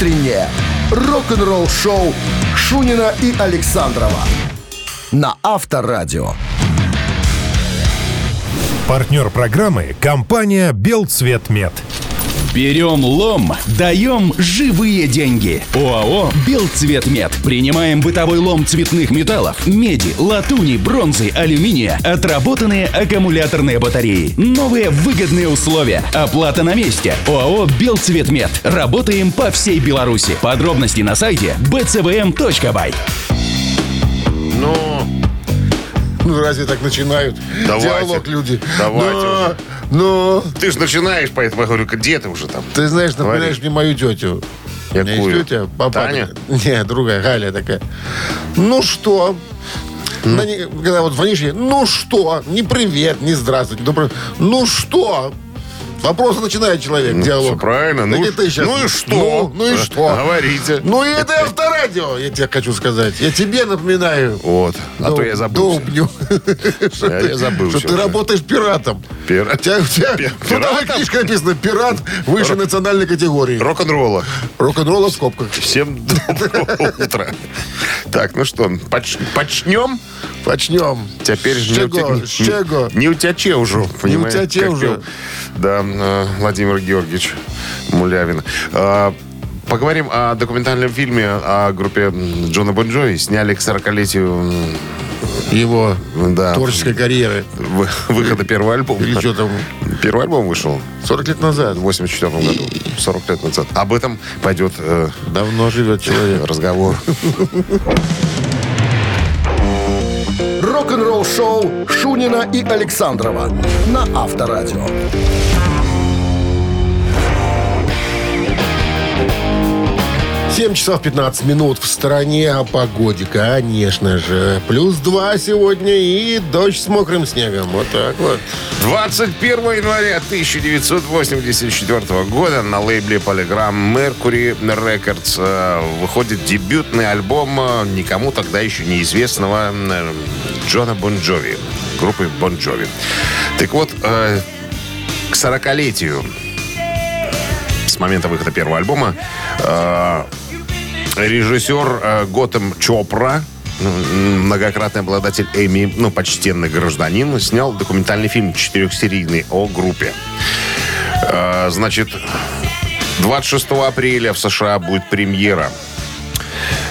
утреннее рок-н-ролл-шоу Шунина и Александрова на Авторадио. Партнер программы – компания «Белцветмет». Берем лом, даем живые деньги. ОАО «Белцветмет». Принимаем бытовой лом цветных металлов, меди, латуни, бронзы, алюминия, отработанные аккумуляторные батареи. Новые выгодные условия. Оплата на месте. ОАО «Белцветмет». Работаем по всей Беларуси. Подробности на сайте bcvm.by. Ну, Ну, разве так начинают Давайте. диалог люди? Давайте Но, уже. Но, ты же начинаешь, поэтому я говорю, где ты уже там? ты знаешь, напоминаешь мне мою тетю. У меня Какую? есть тетя, папа. Таня? Не, другая, Галя такая. Ну что? Она не- когда вот звонишь ей, ну что? Не привет, не здравствуйте. доброе- Ну что? Вопросы начинает человек, Всё диалог. правильно. Так Ну, ты щас- ну и что? Ну, ну и что? Говорите. Ну и это авторадио, я тебе хочу сказать. Я тебе напоминаю. Вот. А то Дол- я забыл. Долбню. Что Я- забыл Что ты работаешь пиратом. Пира- У тебя, у трудовой пиратом? книжке написано «Пират высшей национальной категории». Рок-н-ролла. Рок-н-ролла в скобках. Всем доброго утра. Так, ну что, поч- почнем? Начнем. Теперь С не С чего? Не утяче уже, понимаешь? утяче как уже. Да, Владимир Георгиевич Мулявин. А, Поговорим о документальном фильме о группе Джона Бон Джови. Сняли к 40-летию м, Его да, творческой карьеры. вы- выхода первого альбома. Или что там, Первый альбом вышел 40 лет назад. в 84 году, 40 лет назад. Об этом пойдет э, Давно живет человек. разговор. Рок-н-ролл-шоу Шунина и Александрова на Авторадио. 7 часов 15 минут в стороне о погоде, конечно же. Плюс 2 сегодня и дождь с мокрым снегом. Вот так вот. 21 января 1984 года на лейбле Polygram Mercury Records выходит дебютный альбом э, никому тогда еще неизвестного э, Джона Бон Джови, группы Бон Джови. Так вот, э, к 40-летию с момента выхода первого альбома режиссер э, Готэм Чопра, многократный обладатель Эми, ну, почтенный гражданин, снял документальный фильм четырехсерийный о группе. Э, значит, 26 апреля в США будет премьера.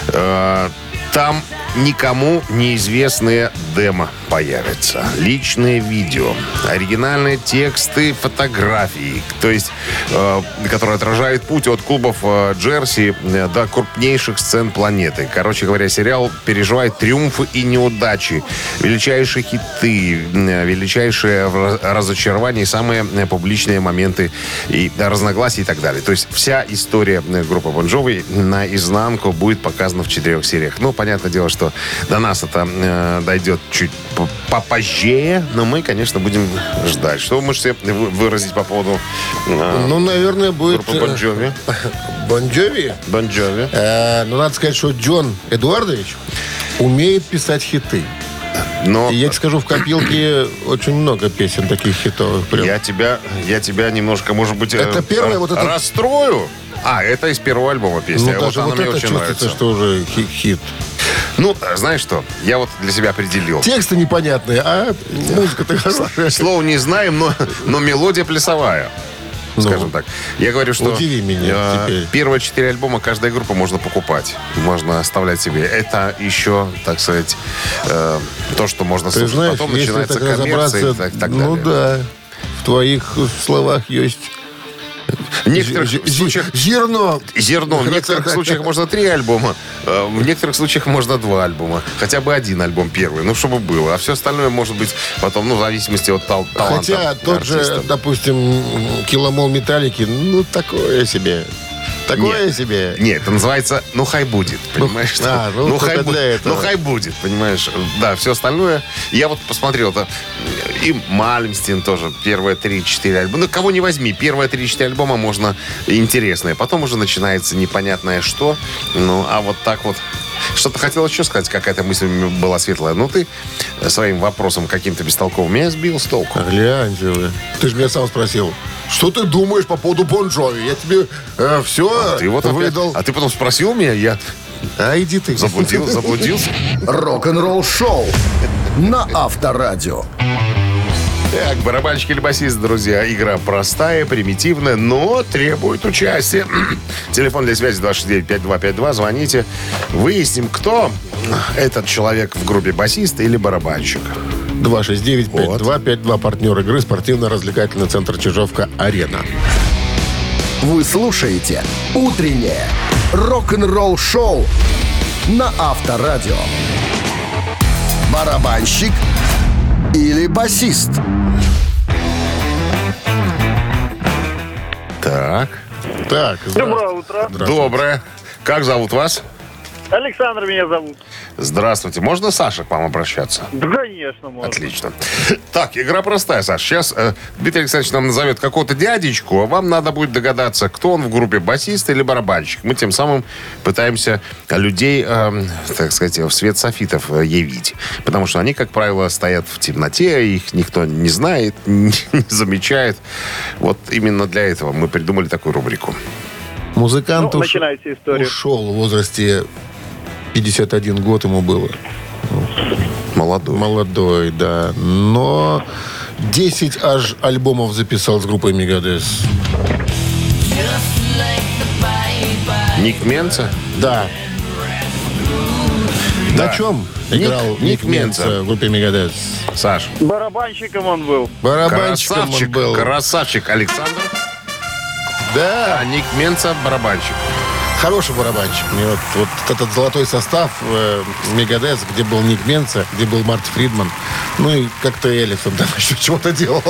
Э, Там никому неизвестные демо появятся. Личные видео, оригинальные тексты, фотографии, то есть, э, которые отражают путь от клубов э, Джерси э, до крупнейших сцен планеты. Короче говоря, сериал переживает триумфы и неудачи, величайшие хиты, э, величайшие разочарования и самые э, публичные моменты и разногласия и так далее. То есть вся история группы Бон наизнанку будет показана в четырех сериях. Ну, понятное дело, что до нас это э, дойдет чуть попозже, но мы, конечно, будем ждать. Что вы можете вы- выразить по поводу э, Ну, наверное, будет... группы Bon Jovi? Bon Jovi? Bon Jovi. Э, ну, надо сказать, что Джон Эдуардович умеет писать хиты. Но И я тебе скажу, в копилке очень много песен таких хитовых. Прям. я тебя, я тебя немножко, может быть, э, Это первое, вот это- расстрою. А, это из первого альбома песня. Ну, вот даже вот мне это очень чувствуется, нравится. что уже хи- хит. Ну, знаешь что? Я вот для себя определил. Тексты непонятные, а музыка-то хорошая. Слово не знаем, но, но мелодия плясовая. Скажем так. Я говорю, что Ну, удиви меня э, первые четыре альбома каждой группы можно покупать. Можно оставлять себе. Это еще, так сказать, э, то, что можно Ты слушать. знаешь, Потом начинается так коммерция и так, так ну далее. да, в твоих словах есть В некоторых случаях зерно. Зерно. В некоторых случаях можно три альбома, э, в некоторых случаях можно два альбома. Хотя бы один альбом первый, ну, чтобы было. А все остальное может быть потом, ну, в зависимости от тал- таланта Хотя тот же, артиста. допустим, киломол металлики, ну, такое себе. Такое Нет. себе. Нет, это называется «ну хай будет», понимаешь? Ну, а, ну, хай, только бу- для этого. ну хай будет, понимаешь? Да, все остальное. Я вот посмотрел, это и Мальмстин тоже, первые три-четыре альбома. Ну, кого не возьми, первые три-четыре альбома можно интересные. Потом уже начинается непонятное что. Ну, а вот так вот Что-то хотел еще сказать, какая-то мысль была светлая. Ну, ты своим вопросом каким-то бестолковым меня сбил с толку. А Гляньте вы. Ты же меня сам спросил, что ты думаешь по поводу Бон Джови? Я тебе все Ты вот опять- выдал. А ты потом спросил меня, я А иди ты. заблудил, заблудился. Рок-н-ролл шоу на Авторадио. Так, барабанщик или басист, друзья. Игра простая, примитивная, но требует участия. Телефон для связи 269-5252. Звоните. Выясним, кто этот человек в группе басист или барабанщик. 269-5252. Партнер игры спортивно-развлекательный центр Чижовка-Арена. Вы слушаете «Утреннее рок-н-ролл шоу» на Авторадио. Барабанщик или басист? Так, Так, Доброе утро. доброе. Как зовут вас? Александр меня зовут. Здравствуйте. Можно Саша к вам обращаться? Да, конечно, можно. Отлично. Так, игра простая, Саш. Сейчас э, Дмитрий Александрович нам назовет какого-то дядечку, а вам надо будет догадаться, кто он в группе, басист или барабанщик. Мы тем самым пытаемся людей, э, так сказать, в свет софитов э, явить. Потому что они, как правило, стоят в темноте, их никто не знает, не замечает. Вот именно для этого мы придумали такую рубрику. Музыкант Ну, уш- историю. ушел в возрасте 51 год ему было. Молодой. Молодой, да. Но 10 аж альбомов записал с группой Мегадес. Ник Менца? Да. Да. На чем Ник- играл Ник Ник Менца. Менца в группе Мегадес? Саш. Барабанщиком он был. Барабанщиком Красавчик, он был. красавчик Александр, Да. а Ник Менца барабанщик. Хороший барабанщик. Мне вот, вот этот золотой состав э, Мегадес, где был Ник Менца, где был Март Фридман, ну и как-то Элис, он там еще чего-то делал.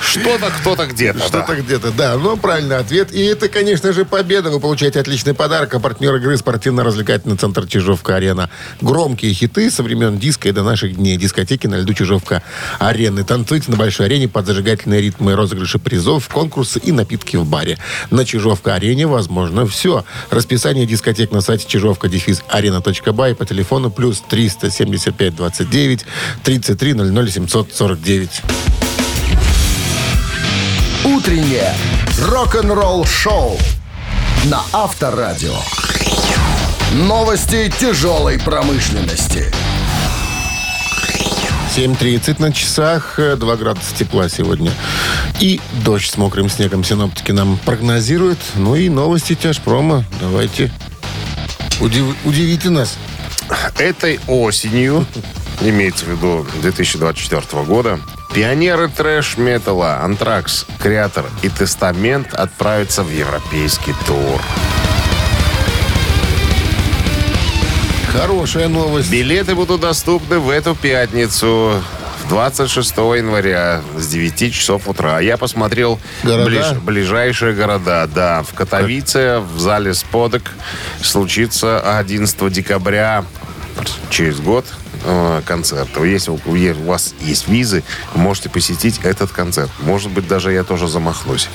Что-то кто-то где-то. Что-то да. где-то, да. Но правильный ответ. И это, конечно же, победа. Вы получаете отличный подарок. А партнер игры спортивно-развлекательный центр Чижовка-Арена. Громкие хиты со времен диска и до наших дней. Дискотеки на льду Чижовка-Арены. Танцуйте на большой арене под зажигательные ритмы розыгрыши призов, конкурсы и напитки в баре. На Чижовка-Арене возможно все. Расписание дискотек на сайте чижовка дефис арена.бай по телефону плюс 375 29 33 00 749. Утреннее рок-н-ролл шоу на Авторадио. Новости тяжелой промышленности. 7.30 на часах, э, 2 градуса тепла сегодня. И дождь с мокрым снегом синоптики нам прогнозируют. Ну и новости тяжпрома. Давайте. Удив- удивите нас. Этой осенью, имеется в виду 2024 года, пионеры трэш-металла Антракс, Креатор и Тестамент отправятся в европейский тур. Хорошая новость. Билеты будут доступны в эту пятницу, 26 января с 9 часов утра. Я посмотрел Города? ближ- ближайшие города. Да, в Катовице, в зале Сподок случится 11 декабря через год э, концерт. Если у у вас есть визы, можете посетить этот концерт. Может быть, даже я тоже замахнусь.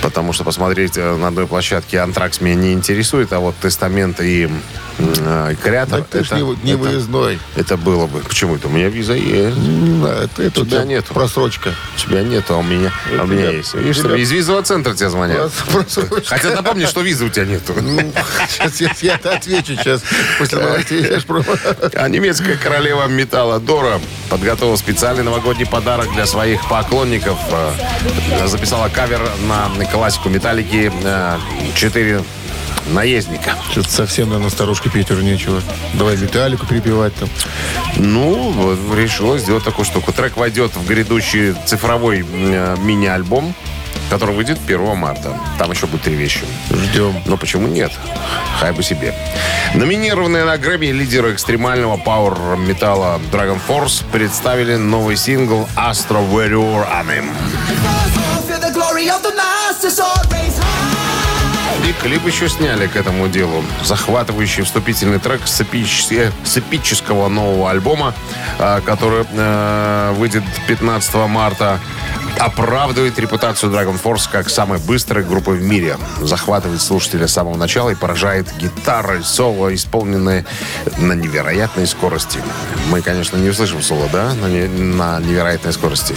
Потому что посмотреть э, на одной площадке Антракс меня не интересует, а вот Тестамент и э, Креатор... Ты ж не, не это- выездной. это было бы. Почему это? У меня виза есть. Не знаю, это, это у Тебя нету. просрочка. У тебя нет, а у меня, а у меня тебя- есть. Видишь, тебя- из визового центра тебе звонят. Просрочка. Хотя напомни, что визы у тебя нету. Сейчас я, я отвечу сейчас после новостей. А немецкая королева металла Дора подготовила специальный новогодний подарок для своих поклонников. Э, Записала кавер на классику металлики э, «Четыре наездника». Что-то совсем, наверное, старушке уже нечего. Давай металлику перепевать там. Ну, решила сделать такую штуку. Трек войдет в грядущий цифровой э, мини-альбом, который выйдет 1 марта. Там еще будет три вещи. Ждем. Но почему нет? Хай бы себе. Номинированные на Грэмми лидеры экстремального пауэр-металла Dragon Force представили новый сингл Astro Warrior Anim. И клип еще сняли к этому делу. Захватывающий вступительный трек с, с эпического нового альбома, а, который э, выйдет 15 марта, оправдывает репутацию Dragon Force как самой быстрой группы в мире. Захватывает слушателя с самого начала и поражает гитарой соло, исполненные на невероятной скорости. Мы, конечно, не услышим соло, да, на, не- на невероятной скорости.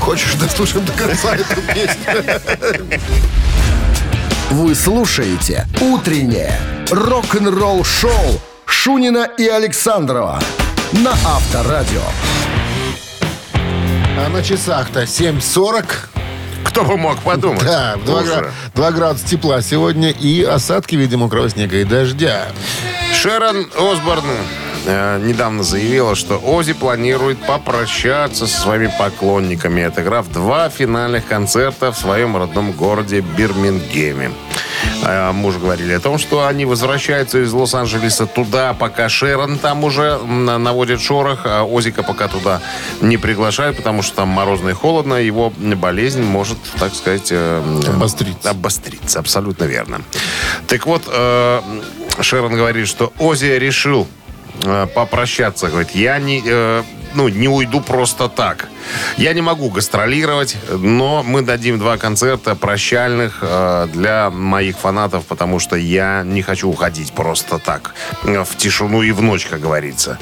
Хочешь, дослушаем до конца эту песню? Вы слушаете «Утреннее рок-н-ролл-шоу» Шунина и Александрова на Авторадио. А на часах-то 7.40. Кто бы мог подумать? Да, 2, Уже. градуса тепла сегодня и осадки, видимо, мокрого снега и дождя. Шерон Осборн э, недавно заявила, что Ози планирует попрощаться со своими поклонниками, отыграв два финальных концерта в своем родном городе Бирмингеме. Мы уже говорили о том, что они возвращаются из Лос-Анджелеса туда, пока Шерон там уже наводит шорох, а Озика пока туда не приглашают, потому что там морозно и холодно, его болезнь может, так сказать... э, Обостриться. Обостриться, абсолютно верно. Так вот, э, Шерон говорит, что Ози решил э, попрощаться. Говорит, я не, э, ну, не уйду просто так. Я не могу гастролировать, но мы дадим два концерта прощальных э, для моих фанатов, потому что я не хочу уходить просто так э, в тишину и в ночь, как говорится.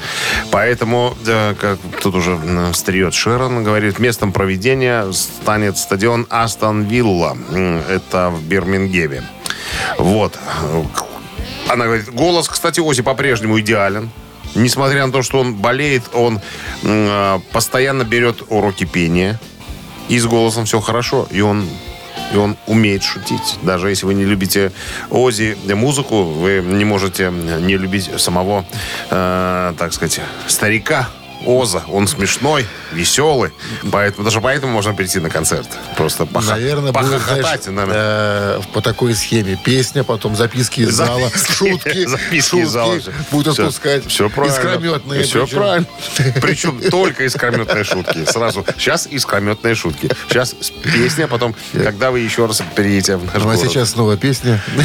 Поэтому, э, как тут уже э, встает Шерон, говорит, местом проведения станет стадион Астон Вилла. Это в Бирмингеме. Вот. Она говорит, голос, кстати, Ози по-прежнему идеален. Несмотря на то, что он болеет, он э, постоянно берет уроки пения. И с голосом все хорошо. И он, и он умеет шутить. Даже если вы не любите Ози музыку, вы не можете не любить самого, э, так сказать, старика Оза. Он смешной, веселый. Поэтому, даже поэтому можно прийти на концерт. Просто поха- Наверное, будет, знаешь, э, по такой схеме. Песня, потом записки из зала, шутки, записки из зала. будут отпускать. Все правильно. Искрометные. Все причем. правильно. Причем только искрометные шутки. Сразу. Сейчас искрометные шутки. Сейчас песня, а потом, когда вы еще раз приедете в наш Ну, а город. сейчас снова песня.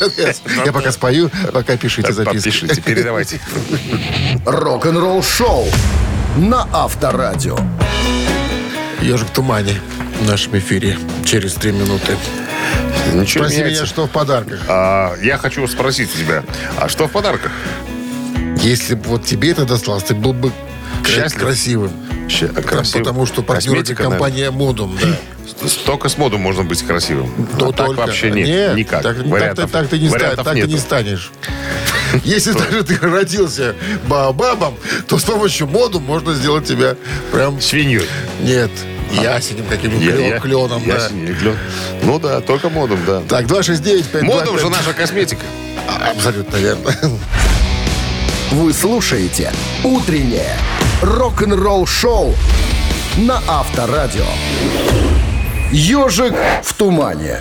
Ответ. Я пока спою, пока пишите записки. Подпишите, передавайте. Рок-н-ролл-шоу на Авторадио. Ежик в тумане в нашем эфире через три минуты. Ничего Спроси не меня, меняется. что в подарках. А, Я хочу спросить у тебя, а что в подарках? Если бы вот тебе это досталось, ты был бы Счастлив? красивым. Ща- Там, красиво. Потому что партнер это компания Модум, да. Только с модом можно быть красивым. То а так только. вообще нет, Нет, никак. Так, так, Вариантов- так ты не, вариантов так ты не станешь. Если даже ты родился баобабом, то с помощью моду можно сделать тебя прям... Свиньей. Нет, ясенем каким-нибудь кленом, да. или клен. Ну да, только модом, да. Так, 269 5 Модом же наша косметика. Абсолютно верно. Вы слушаете «Утреннее рок-н-ролл-шоу» на Авторадио. «Ежик в тумане».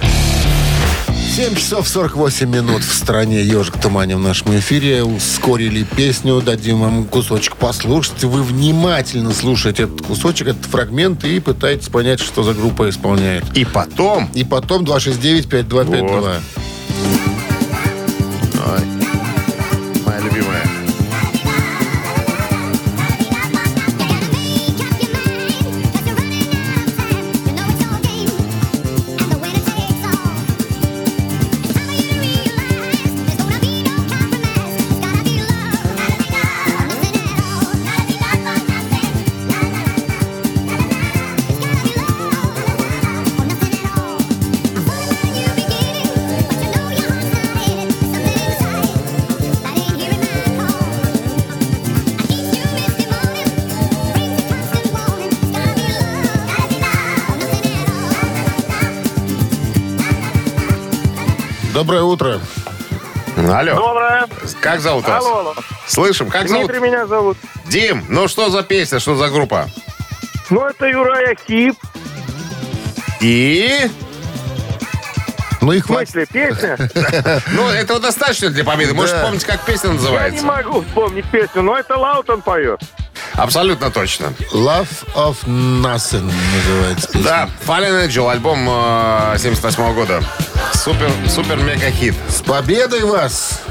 7 часов 48 минут в стране «Ежик тумане» в нашем эфире. Ускорили песню, дадим вам кусочек послушать. Вы внимательно слушаете этот кусочек, этот фрагмент и пытаетесь понять, что за группа исполняет. И потом... И потом 269-5252. Вот. Ой, Доброе утро. Алло. Доброе. Как зовут вас? Алло, алло. Слышим, как зовут? Дмитрий меня зовут. Дим, ну что за песня, что за группа? Ну, это Uriah Heep. И... Ну и В хватит. смысле, песня? Ну, этого достаточно для победы. Можешь Да. вспомнить, как песня Я не называется? могу вспомнить песню, но это Лаутон поет. Абсолютно точно. Love or Nothing называется песня. Да, Fallen Angel, альбом э, 78 года. Супер, супер мега хит. С победой вас!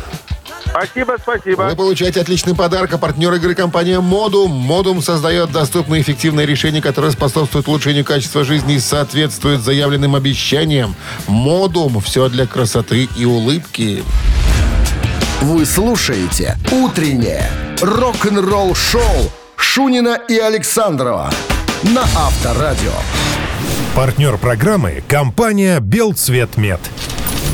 Спасибо, спасибо. Вы получаете отличный подарок. А партнер игры компания Модум. Модум создает доступные и эффективные решения, которые способствуют улучшению качества жизни и соответствуют заявленным обещаниям. Модум. Все для красоты и улыбки. Вы слушаете «Утреннее рок-н-ролл-шоу» Шунина и Александрова на Авторадио. Партнер программы – компания «Белцветмет».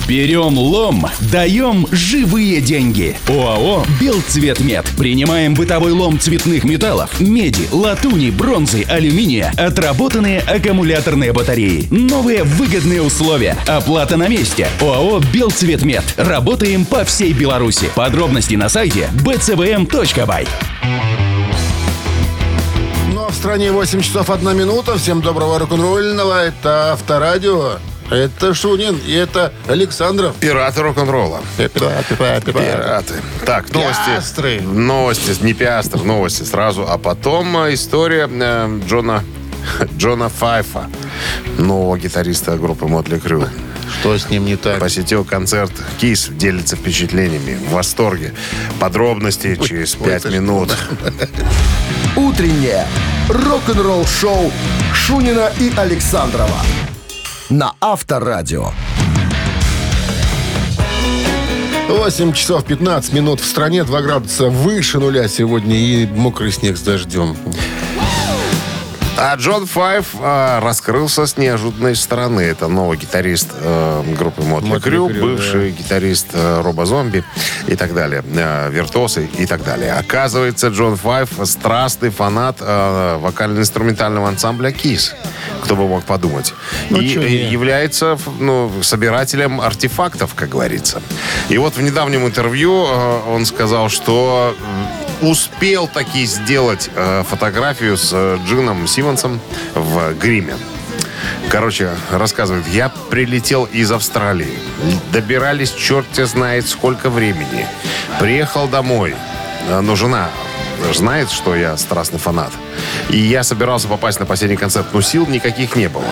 Берем лом, даем живые деньги. ОАО «Белцветмет». Принимаем бытовой лом цветных металлов, меди, латуни, бронзы, алюминия, отработанные аккумуляторные батареи. Новые выгодные условия. Оплата на месте. ОАО «Белцветмет». Работаем по всей Беларуси. Подробности на сайте bcvm.by. В стране 8 часов 1 минута. Всем доброго рок-н-ролльного. Это Авторадио. Это Шунин и это Александров. Пираты рок-н-ролла. Пираты, пираты, пираты. Пираты. Так, новости. Пиастры. Новости, не пиастр, новости сразу. А потом э, история э, Джона, Джона Файфа, нового гитариста группы Мотли Крю. Что с ним не так? Посетил концерт Кис, делится впечатлениями, в восторге. Подробности через пять минут. «Утреннее рок-н-ролл-шоу» Шунина и Александрова на Авторадио. 8 часов 15 минут в стране, 2 градуса выше нуля сегодня и мокрый снег с дождем. А Джон Файв а, раскрылся с неожиданной стороны. Это новый гитарист э, группы Мотли Крю, бывший гитарист э, Роба Зомби и так далее, э, Виртуосы и так далее. Оказывается, Джон Файв страстный фанат э, вокально-инструментального ансамбля Кис. Кто бы мог подумать. Ну, и чё э, является ну, собирателем артефактов, как говорится. И вот в недавнем интервью э, он сказал, что успел таки сделать э, фотографию с э, Джином Симмонсом в гриме. Короче, рассказывает, я прилетел из Австралии. Добирались черт знает сколько времени. Приехал домой. Э, Но жена знает, что я страстный фанат. И я собирался попасть на последний концерт, но сил никаких не было.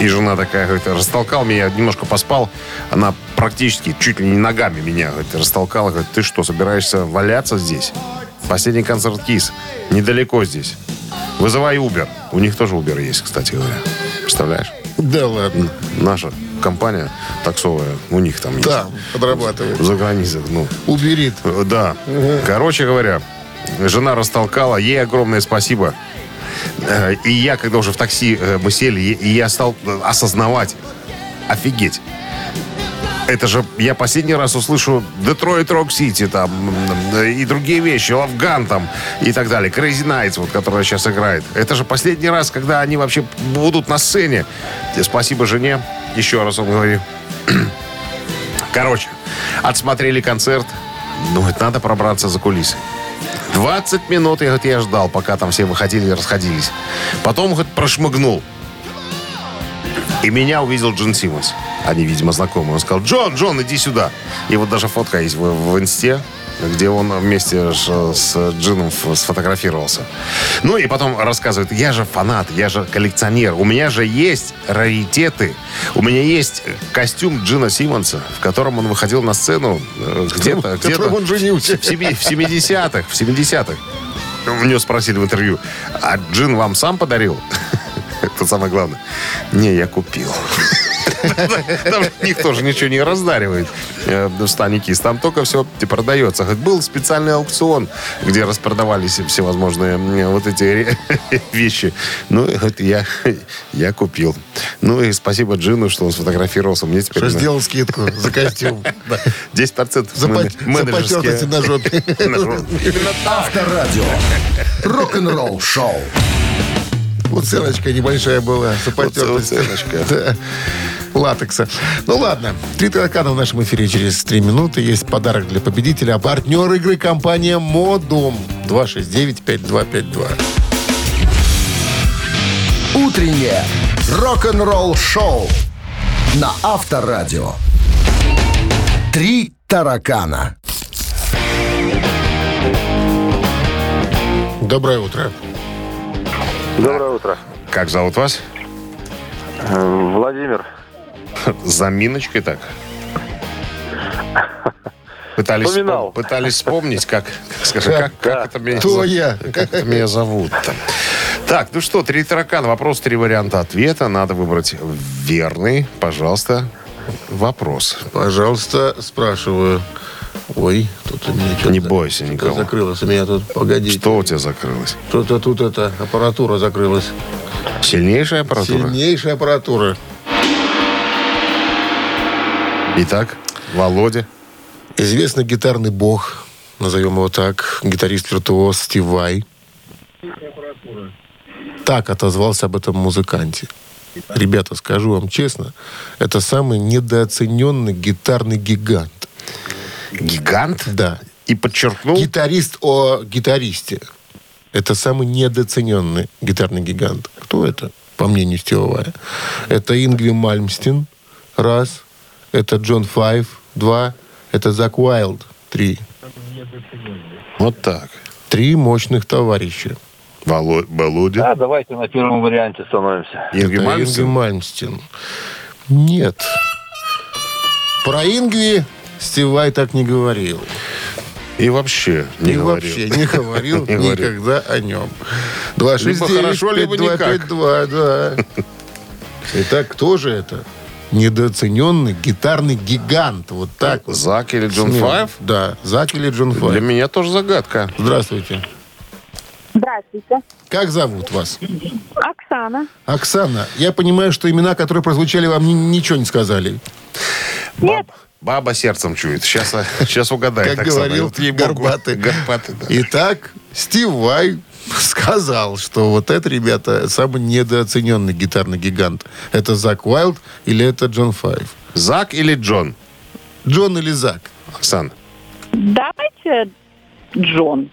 И жена такая, говорит, растолкал меня, немножко поспал. Она практически чуть ли не ногами меня говорит, растолкала. Говорит, ты что, собираешься валяться здесь? Последний концерт КИС. Недалеко здесь. Вызывай Uber. У них тоже Uber есть, кстати говоря. Представляешь? Да ладно. Наша компания таксовая, у них там есть. Да, подрабатывает. За границей, ну. Уберит. Да. Короче говоря, жена растолкала. Ей огромное спасибо. Э, И я, когда уже в такси э, мы сели, и я стал э, осознавать. Офигеть. Это же я последний раз услышу Детройт Рок Сити там и другие вещи, Лавган там и так далее. Crazy Nights, вот, которая сейчас играет. Это же последний раз, когда они вообще будут на сцене. Спасибо жене. Еще раз он говорит. Короче, отсмотрели концерт. Думает, надо пробраться за кулисы. 20 минут, я, говорит, я ждал, пока там все выходили и расходились. Потом, говорит, прошмыгнул. И меня увидел Джон Симмонс. Они, видимо, знакомы. Он сказал, Джон, Джон, иди сюда. И вот даже фотка есть в, в инсте, где он вместе с, Джином сфотографировался. Ну и потом рассказывает, я же фанат, я же коллекционер. У меня же есть раритеты. У меня есть костюм Джина Симмонса, в котором он выходил на сцену э, где-то... В котором где-то он женился. в семи- в 70-х, в 70-х. У него спросили в интервью, а Джин вам сам подарил? Это самое главное. Не, я купил. Там никто же ничего не раздаривает э, в стане КИС. Там только все продается. Хоть был специальный аукцион, где распродавались всевозможные вот эти вещи. Ну, вот я, я купил. Ну, и спасибо Джину, что он сфотографировался. Мне теперь... Что сделал скидку за костюм. 10% За мен- пот- за потертости менеджерские. на жопе. Авторадио. Рок-н-ролл шоу. Вот ссылочка небольшая была. За Вот. Да. Латекса. Ну ладно. Три таракана в нашем эфире через три минуты. Есть подарок для победителя. А партнер игры компания Модум. 269-5252. Утреннее рок-н-ролл шоу на Авторадио. Три таракана. Доброе утро. Доброе утро. Как зовут вас? Э, Владимир. Заминочкой так. Пытались, вспом- пытались вспомнить, как, скажи, как, как это меня, Кто я? как это меня зовут-то. Так, ну что, три таракана. Вопрос, три варианта ответа. Надо выбрать верный. Пожалуйста, вопрос. Пожалуйста, спрашиваю. Ой, тут у меня что-то... Не бойся никого. Закрылось у меня тут, погодите. Что у тебя закрылось? Что-то тут эта аппаратура закрылась. Сильнейшая аппаратура? Сильнейшая аппаратура. Итак, Володя. Известный гитарный бог, назовем его так, гитарист-виртуоз Стив Вай. Так отозвался об этом музыканте. Ребята, скажу вам честно, это самый недооцененный гитарный гигант. Гигант? Да. И подчеркнул, Гитарист о гитаристе. Это самый недооцененный гитарный гигант. Кто это, по мнению Стива Вая? Это Ингви Мальмстин, раз. Это Джон Файв, два. Это Зак Уайлд, три. вот так. Три мощных товарища. Воло- Володя. Да, давайте на первом варианте становимся. Ингви Это Мальмстен? Ингви Мальмстин. Нет. Про Ингви Стив Вай так не говорил. И вообще не и говорил. вообще не говорил никогда о нем. 269 Либо хорошо, либо никак. 5252, да. Итак, кто же это? Недооцененный гитарный гигант. Вот так вот. Зак или Джон Смело. Файв? Да, Зак или Джон Для Файв. меня тоже загадка. Здравствуйте. Здравствуйте. Как зовут вас? Оксана. Оксана, я понимаю, что имена, которые прозвучали, вам ни- ничего не сказали. Нет. Баба сердцем чует. Сейчас, сейчас угадает. Как Оксана. говорил Вот. Горбатый. Горбатый, да. Итак, Стив Вай сказал, что вот это, ребята, самый недооцененный гитарный гигант. Это Зак Уайлд или это Джон Файв? Зак или Джон? Джон или Зак? Оксан, Давайте Джон.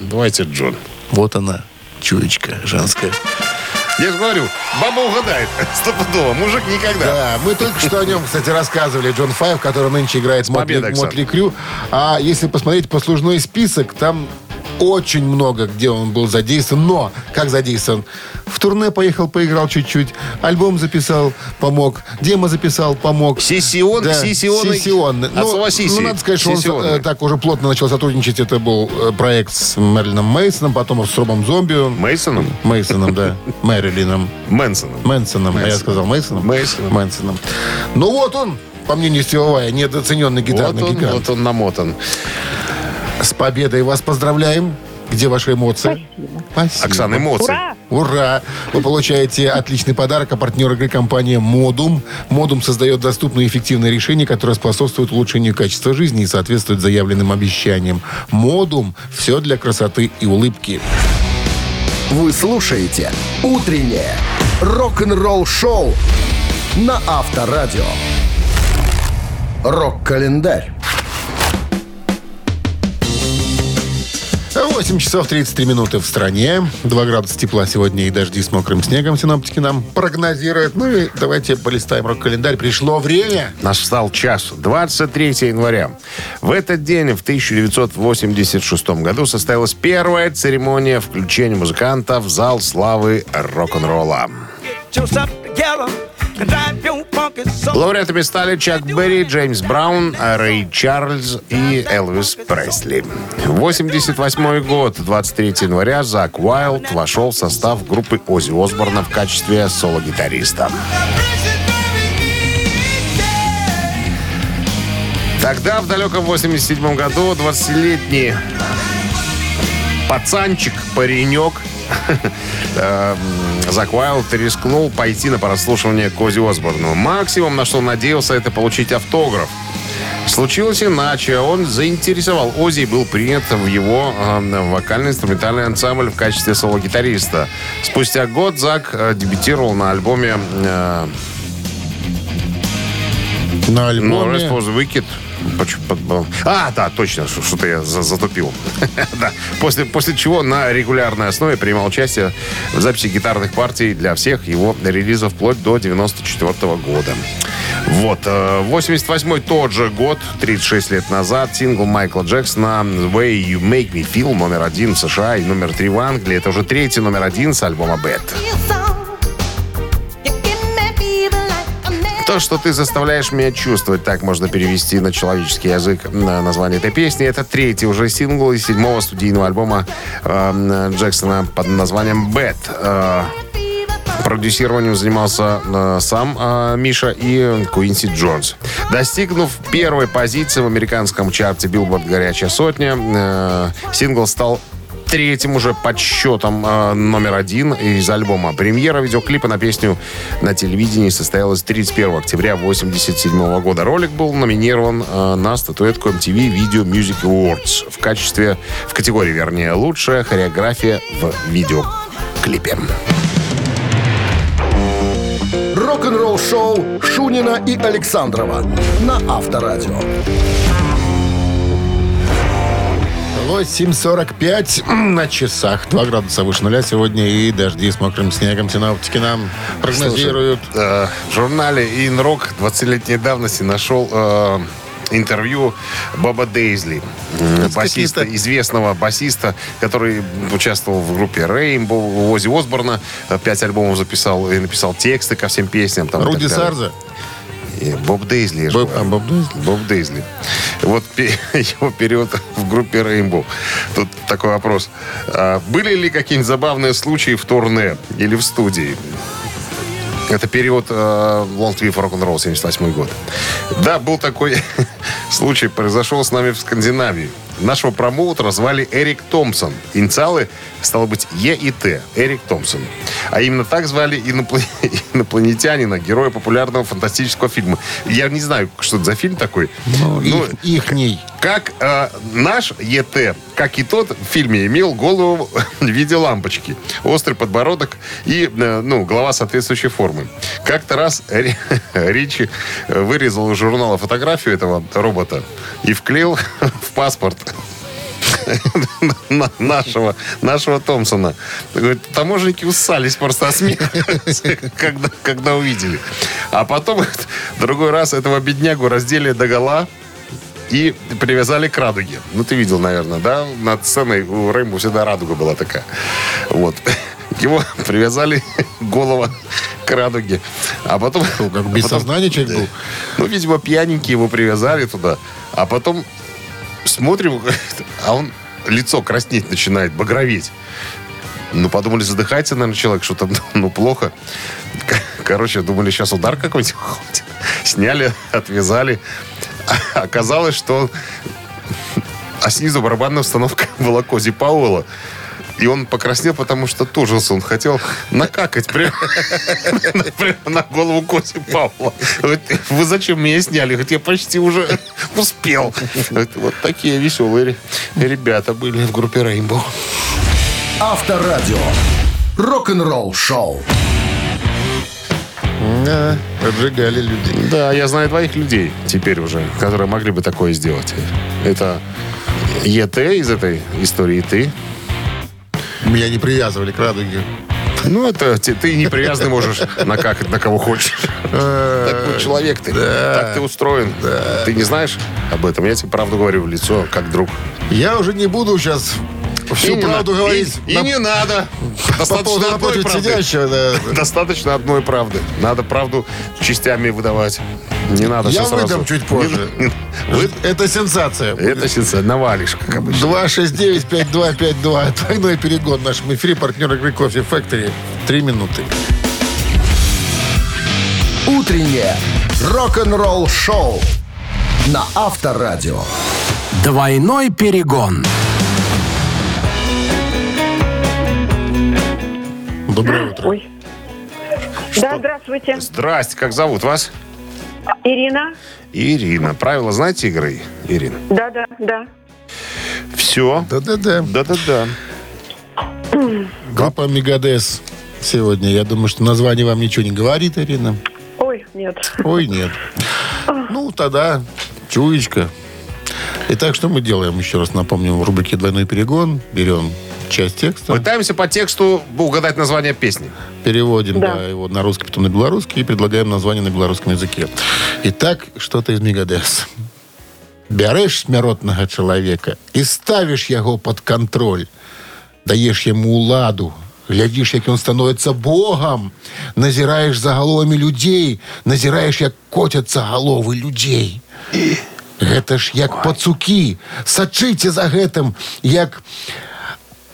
давайте Джон. Вот она, чуечка женская. Я же говорю, баба угадает. Стопудово. Мужик никогда. Да, мы только что о нем, кстати, рассказывали. Джон Файв, который нынче играет Mötley, Оксана. Mötley Crüe. А если посмотреть послужной список, там очень много, где он был задействован. Но, как задействован? В турне поехал, поиграл чуть-чуть. Альбом записал, помог. Демо записал, помог. Сессион, Да, сессионный. От Ну, ну, надо сказать, что он Сессионный. э, так уже плотно начал сотрудничать. Это был э, проект с Мерлином Мейсоном, потом с Робом Зомби. Мейсоном? Мейсоном, да. Мэрилином. Мэнсоном. Мэнсоном, я сказал Мейсоном? Мейсоном. Мэнсоном. Ну вот он, по мнению Стива Вая, недооцененный Вот гитарный он, гигант. вот он намотан. С победой вас поздравляем. Где ваши эмоции? Спасибо. Оксана, эмоции. Ура! Ура! Вы получаете отличный подарок, а партнер игры компания «Модум». «Модум» создает доступные и эффективные решения, которые способствуют улучшению качества жизни и соответствуют заявленным обещаниям. «Модум» – все для красоты и улыбки. Вы слушаете «Утреннее рок-н-ролл-шоу» на Авторадио. Рок-календарь. 8 часов 33 минуты в стране. 2 градуса тепла сегодня и дожди с мокрым снегом синоптики нам прогнозируют. Ну и давайте полистаем рок-календарь. Пришло время. Настал час. 23 января. В этот день, в 1986 году, состоялась первая церемония включения музыканта в зал славы рок-н-ролла. Лауреатами стали Чак Берри, Джеймс Браун, Рэй Чарльз и Элвис Пресли. 88 год, 23 января, Зак Уайлд вошел в состав группы Оззи Осборна в качестве соло-гитариста. Тогда, в далеком 87 году, 20-летний пацанчик, паренек, Зак Уайлд рискнул пойти на прослушивание к Ози Осборну. Максимум, на что надеялся, это получить автограф. Случилось иначе. Он заинтересовал Ози и был принят в его э, вокально-инструментальный ансамбль в качестве соло-гитариста. Спустя год Зак э, дебютировал на альбоме э, На ну, альбоме... Rest was Wicked. Поч- под- А, да, точно, что- что-то я за- затупил. да. после, после чего на регулярной основе принимал участие в записи гитарных партий для всех его релизов вплоть до 94 года. Вот, э, 88-й тот же год, 36 лет назад, сингл Майкла Джексона «The Way You Make Me Feel» номер один в США и номер три в Англии. Это уже третий номер один с альбома «Bad». То, что ты заставляешь меня чувствовать, так можно перевести на человеческий язык на название этой песни. Это третий уже сингл из седьмого студийного альбома э, Джексона под названием «Bad». Э, Продюсированием занимался э, сам э, Миша и Куинси Джонс. Достигнув первой позиции в американском чарте Billboard «Горячая сотня», э, сингл стал третьим уже подсчетом э, номер один из альбома. Премьера видеоклипа на песню на телевидении состоялась 31 октября 1987 года. Ролик был номинирован э, на статуэтку MTV Video Music Awards в качестве, в категории, вернее, лучшая хореография в видеоклипе. Рок-н-ролл шоу Шунина и Александрова на Авторадио. 8.45 на часах. 2 градуса выше нуля сегодня и дожди с мокрым снегом. Синаптики нам прогнозируют. Э, в журнале «Инрок» 20-летней давности нашел э, интервью Боба Дейзли, басиста, известного басиста, который участвовал в группе Рейнбо, у Ози Осборна, э, пять альбомов записал и написал тексты ко всем песням. Там, Руди так далее. И Боб Дейзли. Боб- а, Боб Дейзли? Боб Дейзли. Вот его период в группе Рейнбо. Тут такой вопрос. А были ли какие-нибудь забавные случаи в турне или в студии? Это период э, Long Live Rock'n'Roll, 78 год. Да, был такой случай, произошел с нами в Скандинавии. Нашего промоутера звали Эрик Томпсон. Инициалы, стало быть, Е и Т. Эрик Томпсон. А именно так звали инопланетянина, героя популярного фантастического фильма. Я не знаю, что это за фильм такой. Ну, Ну, их- ихний. как э, наш ЕТ, как и тот в фильме, имел голову в виде лампочки, острый подбородок и э, ну, голова соответствующей формы. Как-то раз Ри- Ричи вырезал из журнала фотографию этого робота и вклеил в паспорт на- нашего, нашего Томпсона. Говорит, таможенники усались просто от смеха, когда, когда увидели. А потом другой раз этого беднягу раздели до гола и привязали к радуге. Ну, ты видел, наверное, да? Над сценой у Реймбо всегда радуга была такая. Вот. Его привязали голова к радуге. А потом... Как без потом- сознания человек был. Ну, видимо, пьяненький его привязали туда. А потом смотрим, а он лицо краснеть начинает, багроветь. Ну, подумали, задыхается, наверное, человек, что-то, ну, плохо. Короче, думали, сейчас удар какой-нибудь. Сняли, отвязали. А Оказалось, что... А снизу барабанная установка была Кози Пауэлла. И он покраснел, потому что тужился. Он хотел накакать прямо, на голову Пауэлла. Говорит, Вы зачем меня сняли? Говорит, я почти уже успел. Вот такие веселые ре- ребята были в группе Рейнбоу. Авторадио. Рок-н-ролл шоу. Да, поджигали люди. Да, я знаю двоих людей теперь уже, которые могли бы такое сделать. Это ЕТ из этой истории и ты. Меня не привязывали к радуге. Ну, это те- ты не привязанный можешь накакать на кого хочешь. Такой человек ты. Так ты устроен. Ты не знаешь об этом. Я тебе правду говорю в лицо, как друг. Я уже не буду сейчас всю И не правду на- говорить. И, и на- не надо. по Достаточно одной напротив правды. сидящего, да. Достаточно одной правды. Надо правду частями выдавать. Не надо Я все сразу. выдам чуть позже. Вы- Это сенсация. Это сенсация. Навалишь, как обычно. 269-5252. Двойной перегон в нашем эфире. Партнер игры Кофе Factory. Три минуты. Утреннее рок-н-ролл шоу на Авторадио. Двойной перегон. Доброе утро. Ой. Да, здравствуйте. Здрасте, как зовут вас? Ирина. Ирина. Правила знаете игры, Ирина? Да, да, да. Все. Да-да-да. Да-да-да. Группа Мегадес сегодня. Я думаю, что название вам ничего не говорит, Ирина. Ой, нет. Ой, нет. Ну, тогда чуечка. Итак, что мы делаем? Еще раз напомню, в рубрике «Двойной перегон» берем часть текста, Пытаемся по тексту угадать название песни. переводим Да. да, его на русский, потом на белорусский и предлагаем название на белорусском языке. Итак, что-то из Мегадес. Бярэш смяротнага чалавека і ставіш яго под контроль, даеш яму ўладу Глядишь, як ён становится богом. Назираешь за головами людей. Назираешь, як котятся головы людей. Гэта ж як пацукі. Сачыце за гэтым, як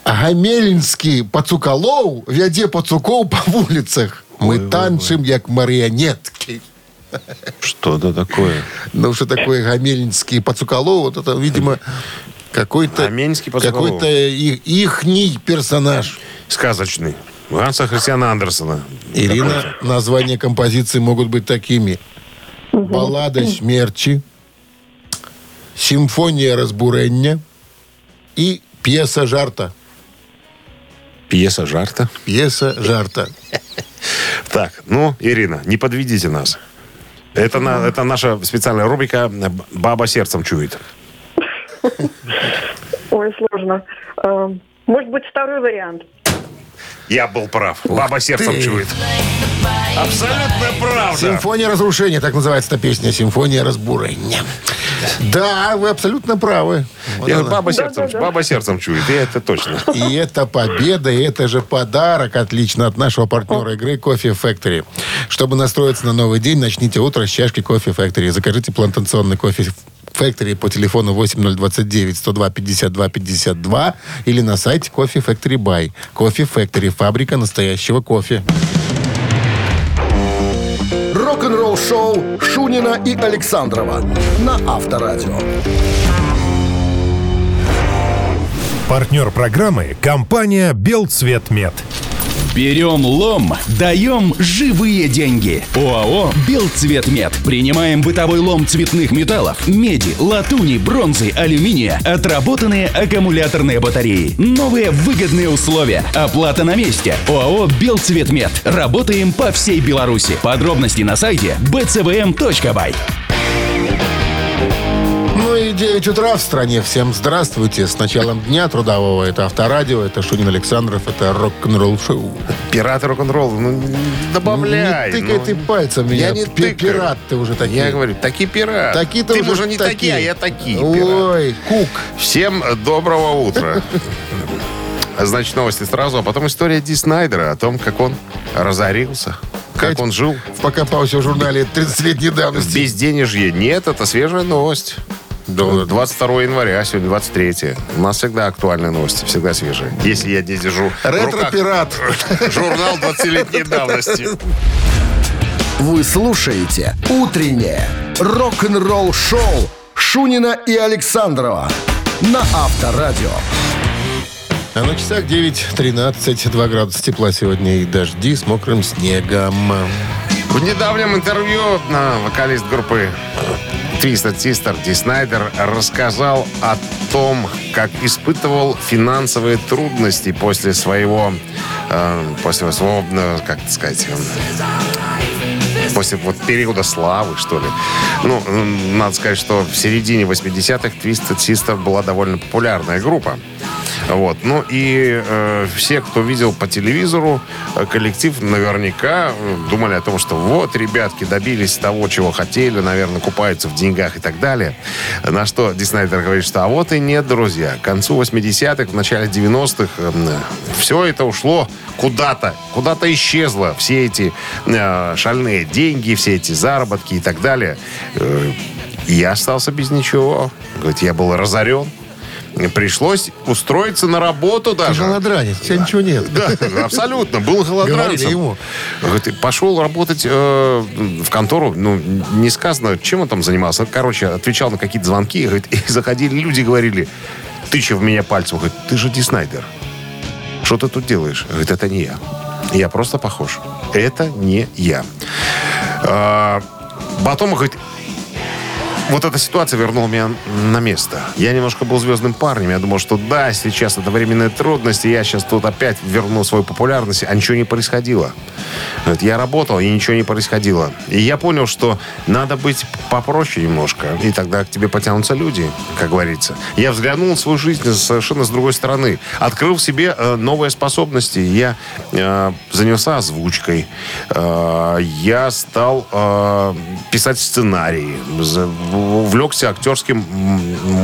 гамельнскі пацукалоў вядзе пацукоў па вуліцах. Мы танчым, як марыянеткі. Что-то такое. Ну, что такое гамельнский пацукалоў? Вот это, видимо, какой-то... Гамельнский Пацукалоў. Какой-то их, ихний персонаж. Сказочный. Ганса Христиана Андерсона. Ирина, названия композиции могут быть такими. Баллада смерти, симфония разбурения и пьеса жарта. Пьеса жарта. Пьеса жарта. Так, ну, Ирина, не подведите нас. Это, на, это наша специальная рубрика «Баба сердцем чует». Ой, сложно. Э, Может быть, второй вариант. Я был прав. Баба сердцем ты. чует. Абсолютно правда. Симфония разрушения, так называется эта песня. Симфония разбурения. Да, вы абсолютно правы. Вот Я говорю, баба, сердцем, Да-да-да. баба сердцем чует. И это точно. И это победа, и это же подарок отлично от нашего партнера игры Кофе Factory. Чтобы настроиться на новый день, начните утро с чашки Кофе Factory. Закажите плантационный кофе Factory по телефону 8029 102 52 52 или на сайте Кофе Factory Buy. Кофе Factory. Фабрика настоящего кофе. Рок-н-ролл шоу Шунина и Александрова на Авторадио. Партнер программы – компания «Белцветмет». Берем лом, даем живые деньги. ОАО «Белцветмет». Принимаем бытовой лом цветных металлов, меди, латуни, бронзы, алюминия, отработанные аккумуляторные батареи. Новые выгодные условия. Оплата на месте. ОАО «Белцветмет». Работаем по всей Беларуси. Подробности на сайте bcvm.by. Ну и 9 утра в стране. Всем здравствуйте. С началом дня трудового. Это Авторадио, это Шунин Александров, это рок-н-ролл шоу. Пираты рок-н-ролла. Ну, добавляй. не тыкай ну. ты пальцем меня. Я не Пи- тыкаю. Пират ты уже такие. Я говорю, такие пираты. Такие-то Ты уже уже не такие, а я такие. Ой, кук. Всем доброго утра. Значит, новости сразу, а потом история Ди Снайдера о том, как он разорился, как Кать, он жил. В покопался в журнале 30-летней давности. Безденежье. Нет, это свежая новость. До 22 января, сегодня 23. У нас всегда актуальные новости, всегда свежие. Если я не держу Ретро-пират. журнал 20-летней давности. Вы слушаете «Утреннее рок-н-ролл-шоу» Шунина и Александрова на Авторадио. А на часах 9.13, 2 градуса тепла сегодня и дожди с мокрым снегом. В недавнем интервью а, вокалист группы Twisted Sister Ди Снайдер рассказал о том, как испытывал финансовые трудности после своего, э, после своего, э, как сказать, э, после вот периода славы, что ли. Ну, надо сказать, что в середине 80-х Twisted Sister была довольно популярная группа. Вот. Ну и э, все, кто видел по телевизору, э, коллектив наверняка э, думали о том, что вот, ребятки, добились того, чего хотели, наверное, купаются в деньгах и так далее. На что Ди Снайдер говорит, что а вот и нет, друзья. К концу 80-х, в начале 90-х все это ушло куда-то, куда-то исчезло. Все эти э, шальные деньги, все эти заработки и так далее. Э, я остался без ничего. Говорит, я был разорен. Пришлось устроиться на работу Ты даже. голодранец, у тебя ничего нет. Да, абсолютно. Был голодранцем. ему. Говорит, пошел работать э, в контору. Ну, не сказано, чем он там занимался. Короче, отвечал на какие-то звонки. Говорит, и заходили люди, говорили, тыча в меня пальцем. Говорит, ты же Ди Снайдер. Что ты тут делаешь? Говорит, это не я. Я просто похож. Это не я. А, потом, говорит, вот эта ситуация вернула меня на место. Я немножко был звездным парнем. Я думал, что да, сейчас это временные трудности. Я сейчас тут опять верну свою популярность, а ничего не происходило. Говорит, я работал, и ничего не происходило. И я понял, что надо быть попроще немножко. И тогда к тебе потянутся люди, как говорится. Я взглянул на свою жизнь совершенно с другой стороны. Открыл в себе э, новые способности. Я э, занялся озвучкой. Э, я стал э, писать сценарии. Увлекся актерским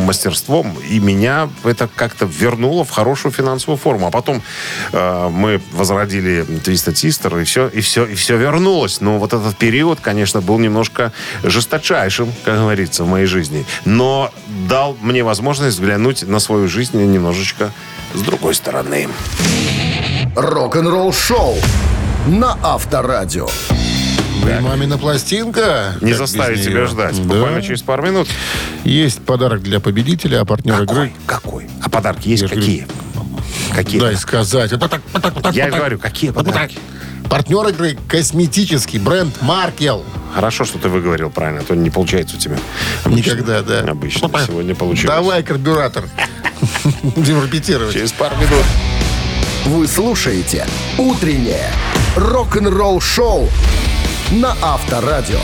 мастерством, и меня это как-то вернуло в хорошую финансовую форму. А потом э, мы возродили Twisted Sister, и все, и все, и все вернулось. Но вот этот период, конечно, был немножко жесточайшим, как говорится, в моей жизни. Но дал мне возможность взглянуть на свою жизнь немножечко с другой стороны. Рок-н-ролл шоу на Авторадио. И мамина пластинка. Не как заставить без тебя ждать. Да. Буквально через пару минут. Есть подарок для победителя, а партнер игры... Какой? А подарки есть Я какие? Какие? Дай сказать. Вот так, вот так, вот так, Я вот так. говорю, какие подарки? Партнер игры косметический бренд Маркел. Хорошо, что ты выговорил правильно, а то не получается у тебя. Никогда, да. Обычно. Сегодня получилось. Давай, карбюратор. Будем репетировать. Через пару минут. Вы слушаете «Утреннее рок-н-ролл-шоу» на Авторадио.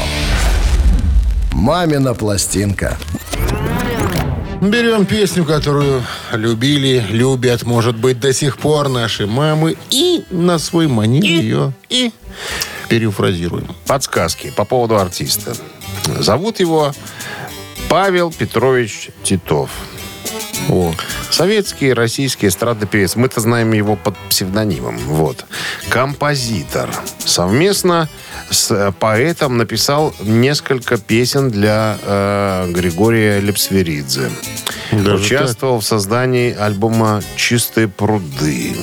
«Мамина пластинка». Берем песню, которую любили, любят, может быть, до сих пор наши мамы, и на свой манер ее и перефразируем. Подсказки по поводу артиста. Зовут его Павел Петрович Титов. О, Советский, российский эстрадный певец. Мы-то знаем его под псевдонимом. Вот. Композитор. Совместно с э, поэтом написал несколько песен для э, Григория Лепсверидзе. Даже Участвовал в создании альбома «Чистые пруды».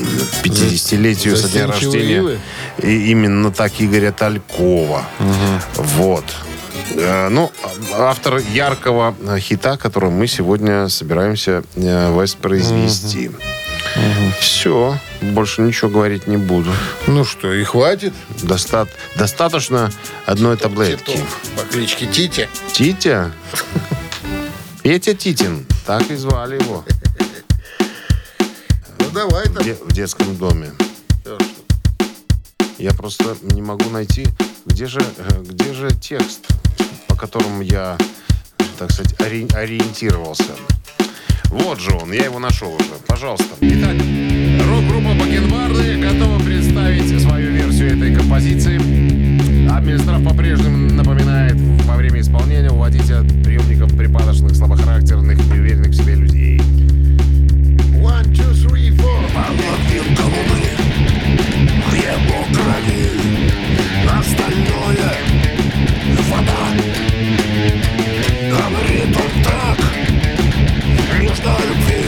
50-летию со дня рождения. И именно так Игоря Талькова. Вот. Э, Ну, автор яркого хита, который мы сегодня собираемся э, воспроизвести. Все, больше ничего говорить не буду. ну что, и хватит? Доста- достаточно одной таблетки. Титов по кличке Титя. Титя? Петя Титин, так и звали его Ну давай там. в детском доме. Я просто не могу найти, где же, э, где же текст, по которому я, так сказать, ори- ориентировался. Вот же он, я его нашел уже. Пожалуйста. Итак, рок-группа Бакенбарды готова представить свою версию этой композиции. А Минздрав по-прежнему напоминает во время исполнения уводить от приемников припадочных, слабохарактерных, неуверенных в себе людей. One, two, three, four. Остальное вода. Говорит он так. О любви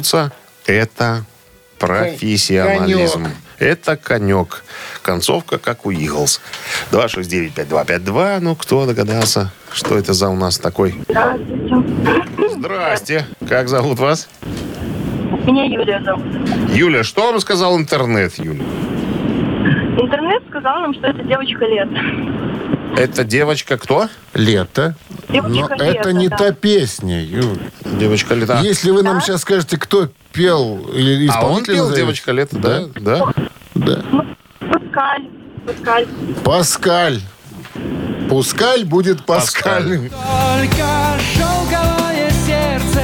заткнуться, это профессионализм. Конек. Это конек. Концовка, как у Иглс. 269-5252. Ну, кто догадался, что это за у нас такой? Здравствуйте. Здрасте. Как зовут вас? Меня Юлия зовут. Юля, что вам сказал интернет, Юля? Интернет сказал нам, что это девочка лет. Это девочка кто? Лето. Но это не да. та песня, Юль. Девочка лета. Если вы нам сейчас скажете, кто пел или А он исполнитель пел девочка лета, да? Да. Да. Паскаль. Паскаль. Паскаль. Пускаль будет Паскаль. Только шелковое сердце,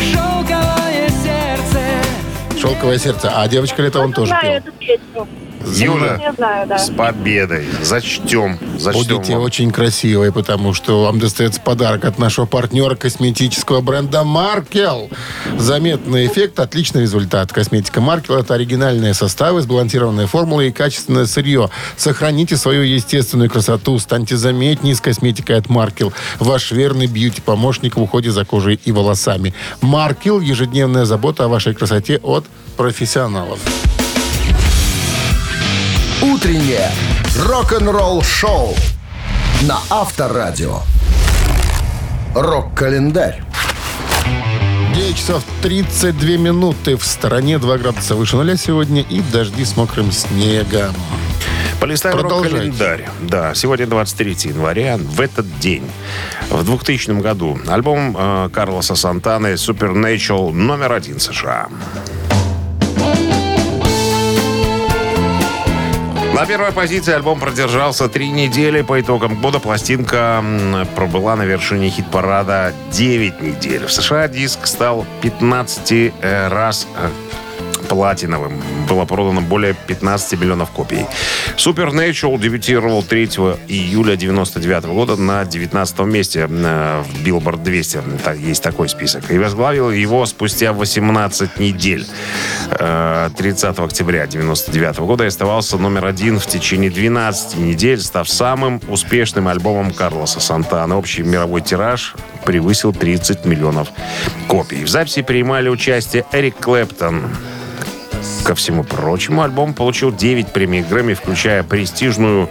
шелковое сердце. Шелковое сердце. А девочка лето он тоже пел. Юля, Я знаю, да. с победой. Зачтем. Зачтем Будете вам. очень красивые, потому что вам достается подарок от нашего партнера косметического бренда Маркел. Заметный эффект, отличный результат. Косметика Маркел – это оригинальные составы, сбалансированная формула и качественное сырье. Сохраните свою естественную красоту, станьте заметнее с косметикой от Маркел. Ваш верный бьюти-помощник в уходе за кожей и волосами. Маркел – ежедневная забота о вашей красоте от профессионалов. Утреннее рок-н-ролл шоу на Авторадио. Рок-календарь. 9 часов 32 минуты. В стороне 2 градуса выше нуля сегодня и дожди с мокрым снегом. Полистаем рок-календарь. Да, сегодня 23 января. В этот день, в 2000 году, альбом э, Карлоса Сантаны Supernatural номер один США. На первой позиции альбом продержался три недели. По итогам года пластинка пробыла на вершине хит-парада 9 недель. В США диск стал 15 э, раз э, платиновым. Было продано более 15 миллионов копий. Supernatural дебютировал 3 июля 99 года на 19 месте э, в Billboard 200. Так, есть такой список. И возглавил его спустя 18 недель. Э, 30 октября 99 года и оставался номер один в течение 12 недель, став самым успешным альбомом Карлоса Сантана. Общий мировой тираж превысил 30 миллионов копий. В записи принимали участие Эрик Клэптон, Ко всему прочему, альбом получил 9 премий Грэмми, включая престижную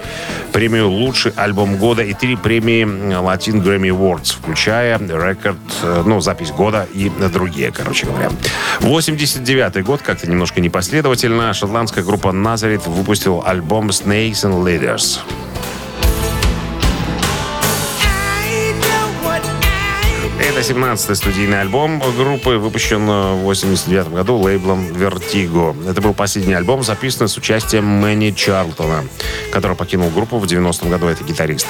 премию «Лучший альбом года» и 3 премии Latin Grammy Awards, включая рекорд, э, ну, запись года и другие, короче говоря. 89 год, как-то немножко непоследовательно, шотландская группа Nazareth выпустил альбом «Snakes and Leaders». 17-й студийный альбом группы, выпущен в 89 году лейблом Vertigo. Это был последний альбом, записанный с участием Мэнни Чарлтона, который покинул группу в 90-м году. Это гитарист.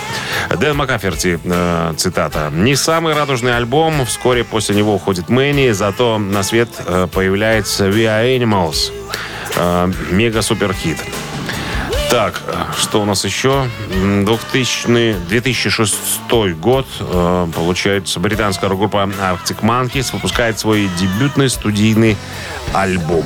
Дэн Макаферти, э, цитата. «Не самый радужный альбом. Вскоре после него уходит Мэнни, зато на свет э, появляется We Are Animals». Э, Мега-супер-хит. Так, что у нас еще? М, 2000, 2006 год. э, Получается, британская рок-группа Arctic Monkeys выпускает свой дебютный студийный альбом.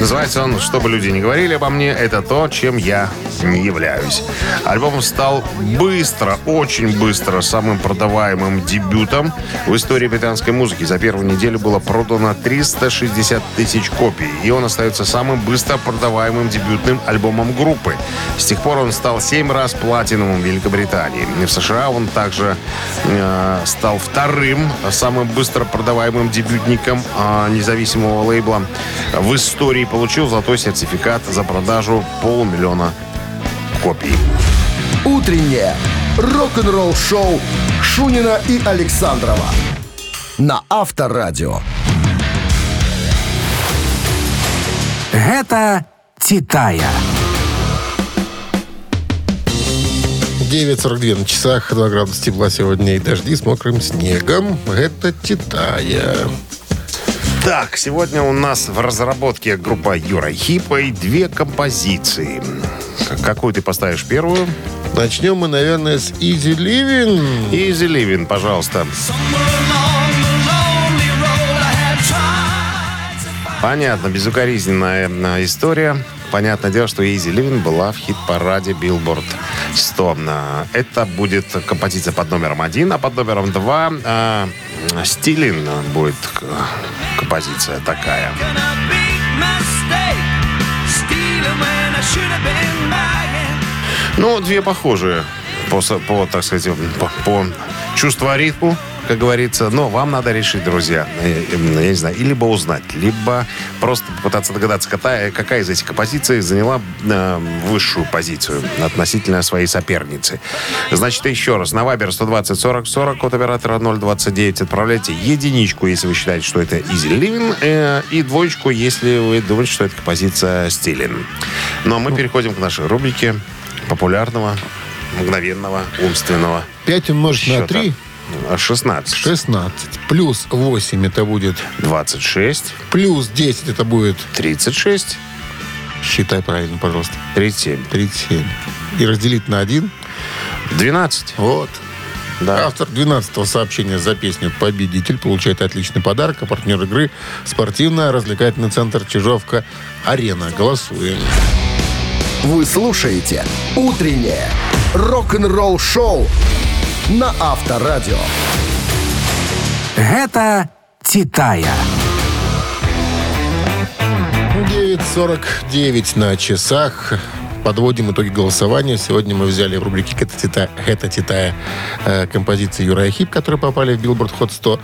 Называется он «Что бы люди не говорили обо мне, это то, чем я не являюсь». Альбом стал быстро, очень быстро самым продаваемым дебютом в истории британской музыки. За первую неделю было продано 360 тысяч копий, и он остается самым быстро продаваемым дебютным альбомом группы. С тех пор он стал 7 раз платиновым в Великобритании. В США он также э, стал вторым самым быстро продаваемым дебютником э, независимого лейбла в истории получил золотой сертификат за продажу полумиллиона копий. Утреннее рок-н-ролл-шоу Шунина и Александрова на Авторадио. Гэта Титая. 9.42 на часах, 2 градуса тепла сегодня и дожди с мокрым снегом. Это Титая. Так, сегодня у нас в разработке группа Юра Хипа и две композиции. Какую ты поставишь первую? Начнем мы, наверное, с Easy Living. Easy Living, пожалуйста. Понятно, безукоризненная э, история. Понятное дело, что Easy Living была в хит-параде Billboard 100. Э, Это будет композиция под номером один, а под номером два э, Стилин будет э, композиция такая. Ну, две похожие по, по, так сказать, по, по чувству ритму, как говорится. Но вам надо решить, друзья, э, э, я не знаю, и либо узнать, либо просто попытаться догадаться, какая, какая из этих композиций заняла э, высшую позицию относительно своей соперницы. Значит, еще раз, на Вайбер 120 40 40, код оператора 029, отправляйте единичку, если вы считаете, что это Easy Living, э, и двоечку, если вы думаете, что это композиция Стилин. Ну, а мы переходим к нашей рубрике популярного, мгновенного, умственного 5 умножить на счета. 3 А, 16. 16. Плюс 8 это будет. 26. Плюс 10 это будет. 36. Считай правильно, пожалуйста. 37. 37. И разделить на 1. 12. Вот. Да. Автор 12-го сообщения за песню «Победитель» получает отличный подарок, а партнер игры – спортивно-развлекательный центр «Чижовка-Арена». Голосуем. Вы слушаете «Утреннее рок-н-ролл-шоу» на Авторадио. Гэта Титая. 9.49 на часах. Подводим итоги голосования. Сегодня мы взяли в рубрике «Это Титая», «Это Титая» композиции Uriah Heep, которые попали в Billboard Hot 100.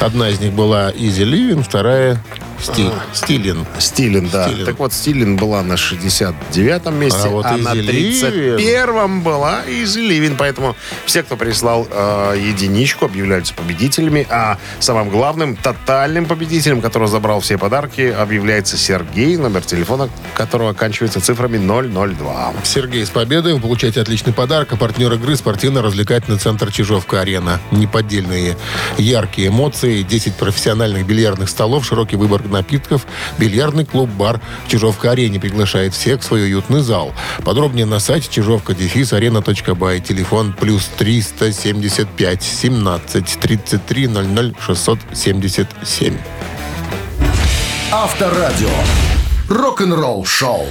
Одна из них была «Easy Livin'», вторая Steal. Stealin'. Stealin', да. Stealin'. Так вот, Stealin' была на 69-м месте, А а, вот на Easy 31-м была Easy Livin'. Поэтому все, кто прислал э, единичку, объявляются победителями. А самым главным, тотальным победителем, который забрал все подарки, объявляется Сергей, номер телефона которого оканчивается цифрами 002. Сергей, с победой вы получаете отличный подарок. А партнер игры спортивно-развлекательный центр Чижовка-Арена. Неподдельные яркие эмоции, 10 профессиональных бильярдных столов, широкий выбор напитков. Бильярдный клуб-бар Чижовка-Арене приглашает всех в свой уютный зал. Подробнее на сайте чижовка-арена.бай. Телефон плюс 375 17 33 00 677. Авторадио. Рок-н-ролл шоу.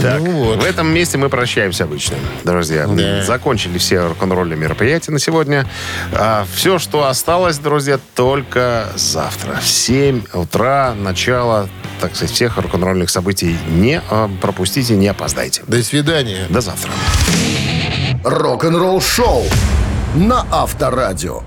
Так, Ну вот. в этом месте мы прощаемся обычно, друзья. Да. Закончили все рок-н-ролльные мероприятия на сегодня. А все, что осталось, друзья, только завтра. В 7 утра, начало, так сказать, всех рок-н-ролльных событий. Не а, пропустите, не опоздайте. До свидания. До завтра. Рок-н-ролл шоу на Авторадио.